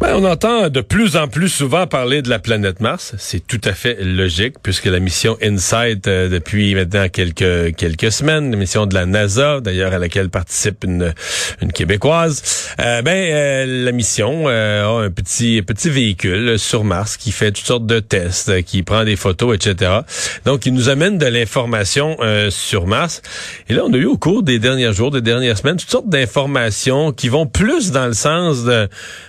On entend de plus en plus souvent parler de la planète Mars. C'est tout à fait logique puisque la mission InSight euh, depuis maintenant quelques quelques semaines, la mission de la NASA, d'ailleurs à laquelle participe une une québécoise, euh, ben euh, la mission a un petit petit véhicule sur Mars qui fait toutes sortes de tests, qui prend des photos, etc. Donc il nous amène de l'information sur Mars. Et là on a eu au cours des derniers jours, des dernières semaines, toutes sortes d'informations qui vont plus dans le sens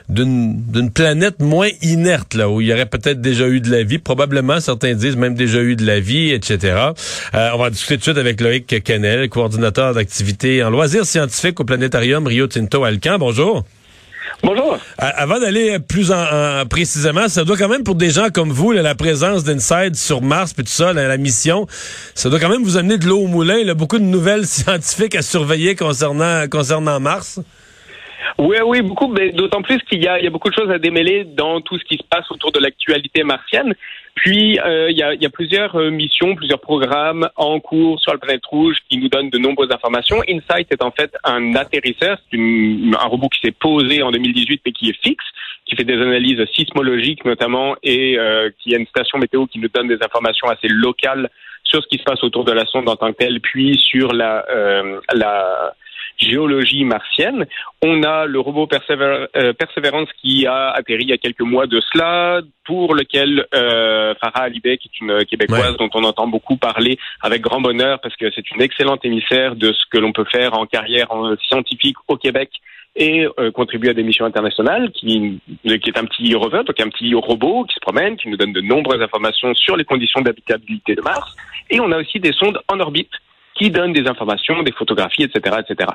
d'une d'une planète moins inerte, là, où il y aurait peut-être déjà eu de la vie, probablement, certains disent même déjà eu de la vie, etc. Euh, on va discuter tout de suite avec Loïc Canel, coordinateur d'activités en loisirs scientifiques au planétarium Rio Tinto Alcan. Bonjour. Bonjour. avant d'aller plus en, précisément, ça doit quand même pour des gens comme vous, la présence d'Inside sur Mars puis tout ça, la, mission, ça doit quand même vous amener de l'eau au moulin. Il y a beaucoup de nouvelles scientifiques à surveiller concernant concernant Mars. Oui, oui, beaucoup, d'autant plus qu'il y y a beaucoup de choses à démêler dans tout ce qui se passe autour de l'actualité martienne. Puis, euh, il, y a, il y a plusieurs euh, missions, plusieurs programmes en cours sur la planète rouge qui nous donnent de nombreuses informations. InSight est en fait un atterrisseur, c'est un robot qui s'est posé en 2018 mais qui est fixe, qui fait des analyses sismologiques notamment et euh, qui a une station météo qui nous donne des informations assez locales sur ce qui se passe autour de la sonde en tant que telle, puis sur la, euh, la géologie martienne. On a le robot euh, Perseverance qui a atterri il y a quelques mois de cela, pour lequel euh, Farah Alibé, qui est une québécoise dont on entend beaucoup parler avec grand bonheur parce que c'est une excellente émissaire de ce que l'on peut faire en carrière scientifique au Québec et euh, contribuer à des missions internationales, qui, qui est un petit rover, donc un petit robot qui se promène, qui nous donne de nombreuses informations sur les conditions d'habitabilité de Mars. Et on a aussi des sondes en orbite qui donnent des informations, des photographies, etc., etc.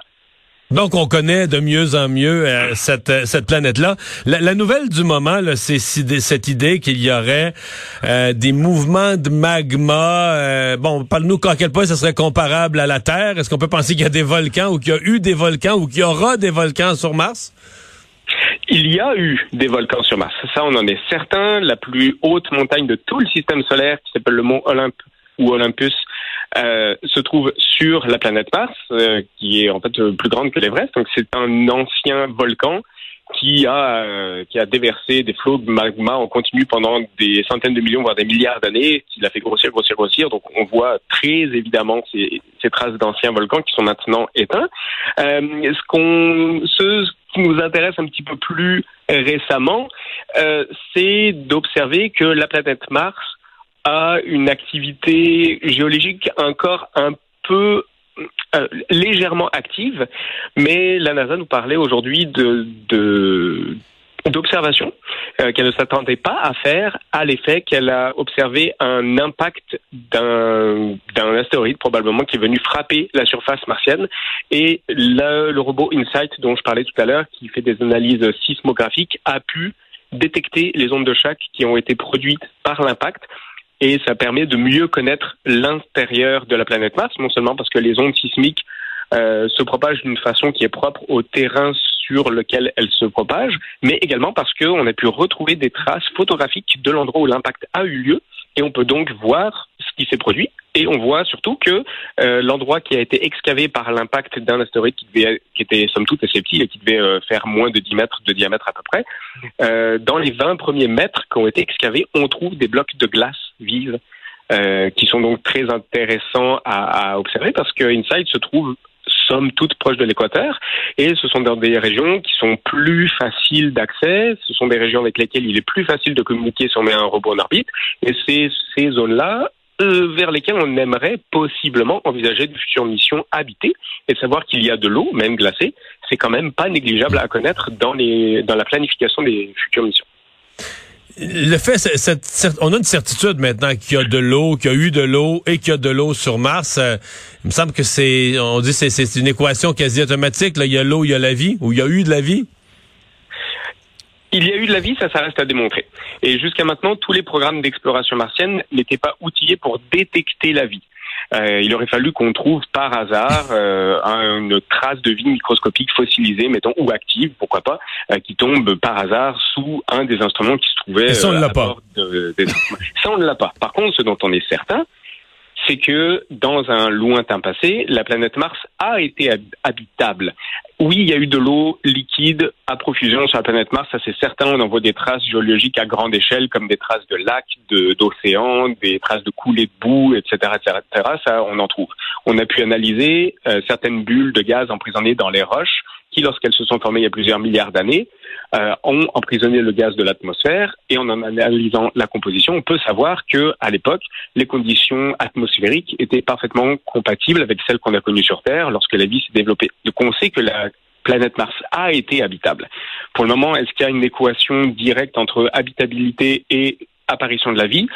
Donc, on connaît de mieux en mieux euh, cette, euh, cette planète-là. La, nouvelle du moment, c'est cette idée qu'il y aurait euh, des mouvements de magma. bon, parle-nous à quel point ça serait comparable à la Terre. Est-ce qu'on peut penser qu'il y a des volcans ou qu'il y a eu des volcans ou qu'il y aura des volcans sur Mars? Il y a eu des volcans sur Mars. Ça, on en est certain. La plus haute montagne de tout le système solaire, qui s'appelle le mont Olympe ou Olympus, euh, se trouve sur la planète Mars, euh, qui est en fait plus grande que l'Everest. Donc c'est un ancien volcan qui a euh, qui a déversé des flots de magma en continu pendant des centaines de millions voire des milliards d'années, qui l'a fait grossir, grossir, grossir. Donc on voit très évidemment ces, ces traces d'anciens volcans qui sont maintenant éteints. ce qu'on ce qui nous intéresse un petit peu plus récemment, c'est d'observer que la planète Mars a une activité géologique encore un peu euh, légèrement active, mais la NASA nous parlait aujourd'hui de, de d'observation euh, qu'elle ne s'attendait pas à faire à l'effet qu'elle a observé un impact d'un d'un astéroïde probablement qui est venu frapper la surface martienne et le, le robot InSight dont je parlais tout à l'heure qui fait des analyses sismographiques a pu détecter les ondes de choc qui ont été produites par l'impact et ça permet de mieux connaître l'intérieur de la planète Mars, non seulement parce que les ondes sismiques euh, se propagent d'une façon qui est propre au terrain sur lequel elles se propagent, mais également parce qu'on a pu retrouver des traces photographiques de l'endroit où l'impact a eu lieu, et on peut donc voir ce qui s'est produit, et on voit surtout que euh, l'endroit qui a été excavé par l'impact d'un astéroïde qui, devait, était somme toute assez petit et qui devait euh, faire moins de 10 mètres de diamètre à peu près, dans les 20 premiers mètres qui ont été excavés, on trouve des blocs de glace vive qui sont donc très intéressants à, observer parce que Inside se trouve somme toute proche de l'équateur. Et ce sont des régions qui sont plus faciles d'accès. Ce sont des régions avec lesquelles il est plus facile de communiquer si on met un robot en orbite. Et c'est ces zones-là euh, vers lesquelles on aimerait possiblement envisager de futures missions habitées et savoir qu'il y a de l'eau, même glacée, c'est quand même pas négligeable à connaître dans, les, dans la planification des futures missions. Le fait, on a une certitude maintenant qu'il y a de l'eau, qu'il y a eu de l'eau et qu'il y a de l'eau sur Mars. Euh, il me semble que c'est, on dit, c'est, c'est une équation quasi automatique. Il y a l'eau, il y a la vie, ou il y a eu de la vie? Il y a eu de la vie, ça, ça reste à démontrer. Et jusqu'à maintenant, tous les programmes d'exploration martienne n'étaient pas outillés pour détecter la vie. Euh, il aurait fallu qu'on trouve par hasard euh, une trace de vie microscopique fossilisée, mettons, ou active, pourquoi pas, euh, qui tombe par hasard sous un des instruments qui se trouvait ça, on ne l'a pas. ça, on ne l'a pas. Par contre, ce dont on est certain, c'est que dans un lointain passé, la planète Mars a été habitable. Oui, il y a eu de l'eau liquide à profusion sur la planète Mars, ça c'est certain. On en voit des traces géologiques à grande échelle, comme des traces de lacs, d'océans, des traces de coulées de boue, etc., etc., Ça, on en trouve. On a pu analyser euh, certaines bulles de gaz emprisonnées dans les roches qui, lorsqu'elles se sont formées il y a plusieurs milliards d'années, euh, ont emprisonné le gaz de l'atmosphère. Et en analysant la composition, on peut savoir que, à l'époque, les conditions atmosphériques étaient parfaitement compatibles avec celles qu'on a connues sur Terre lorsque la vie s'est développée. Donc, on sait que la planète Mars a été habitable. Pour le moment, est-ce qu'il y a une équation directe entre habitabilité et apparition de la vie?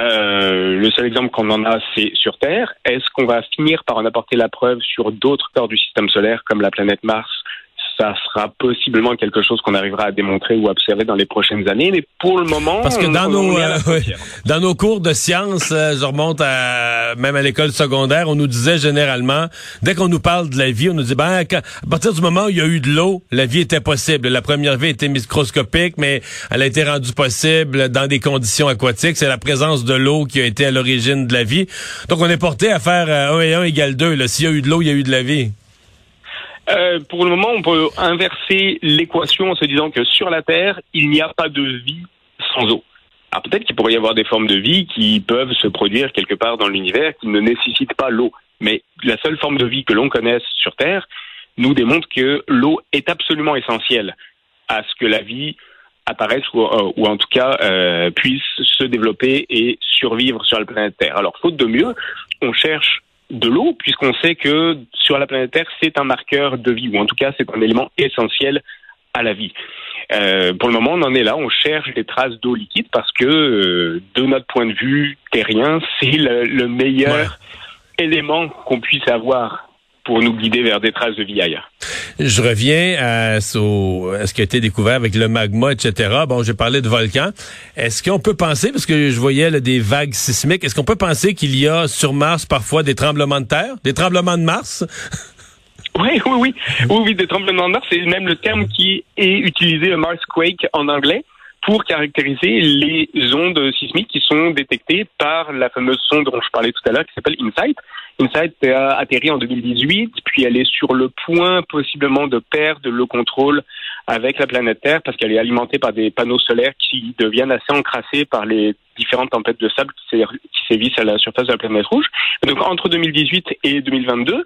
Euh, le seul exemple qu'on en a, c'est sur Terre. Est-ce qu'on va finir par en apporter la preuve sur d'autres corps du système solaire, comme la planète Mars ça sera possiblement quelque chose qu'on arrivera à démontrer ou observer dans les prochaines années. Mais pour le moment, parce que dans nos euh, dans nos cours de sciences, euh, je remonte à même à l'école secondaire, on nous disait généralement, dès qu'on nous parle de la vie, on nous dit ben à partir du moment où il y a eu de l'eau, la vie était possible. La première vie était microscopique, mais elle a été rendue possible dans des conditions aquatiques. C'est la présence de l'eau qui a été à l'origine de la vie. Donc on est porté à faire 1 euh, et 1 égale 2. S'il y a eu de l'eau, il y a eu de la vie. Euh, pour le moment, on peut inverser l'équation en se disant que sur la Terre, il n'y a pas de vie sans eau. Alors peut-être qu'il pourrait y avoir des formes de vie qui peuvent se produire quelque part dans l'univers qui ne nécessitent pas l'eau. Mais la seule forme de vie que l'on connaisse sur Terre nous démontre que l'eau est absolument essentielle à ce que la vie apparaisse ou, euh, en tout cas euh, puisse se développer et survivre sur la planète Terre. Alors faute de mieux, on cherche de l'eau, puisqu'on sait que sur la planète Terre, c'est un marqueur de vie, ou en tout cas, c'est un élément essentiel à la vie. Euh, pour le moment, on en est là, on cherche des traces d'eau liquide parce que, euh, de notre point de vue terrien, c'est le, meilleur élément qu'on puisse avoir pour nous guider vers des traces de vie ailleurs. Je reviens à, ce qui a été découvert avec le magma, etc. Bon, j'ai parlé de volcans. Est-ce qu'on peut penser, parce que je voyais des vagues sismiques, est-ce qu'on peut penser qu'il y a sur Mars parfois des tremblements de terre, des tremblements de Mars? Oui, oui, oui. Oui, oui, des tremblements de Mars, c'est même le terme qui est utilisé, le Marsquake en anglais pour caractériser les ondes sismiques qui sont détectées par la fameuse sonde dont je parlais tout à l'heure qui s'appelle InSight. InSight a atterri en 2018, puis elle est sur le point possiblement de perdre le contrôle avec la planète Terre parce qu'elle est alimentée par des panneaux solaires qui deviennent assez encrassés par les différentes tempêtes de sable qui sévissent à la surface de la planète rouge. Donc entre 2018 et 2022,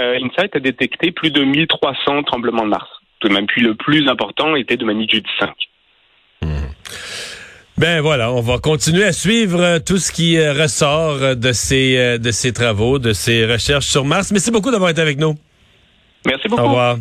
euh, InSight a détecté plus de 1300 tremblements de Mars. Tout de même, puis le plus important était de magnitude 5. Ben voilà, on va continuer à suivre euh, tout ce qui euh, ressort euh, de ces de ces travaux, de ces recherches sur Mars. Merci beaucoup d'avoir été avec nous. Merci beaucoup. Au revoir.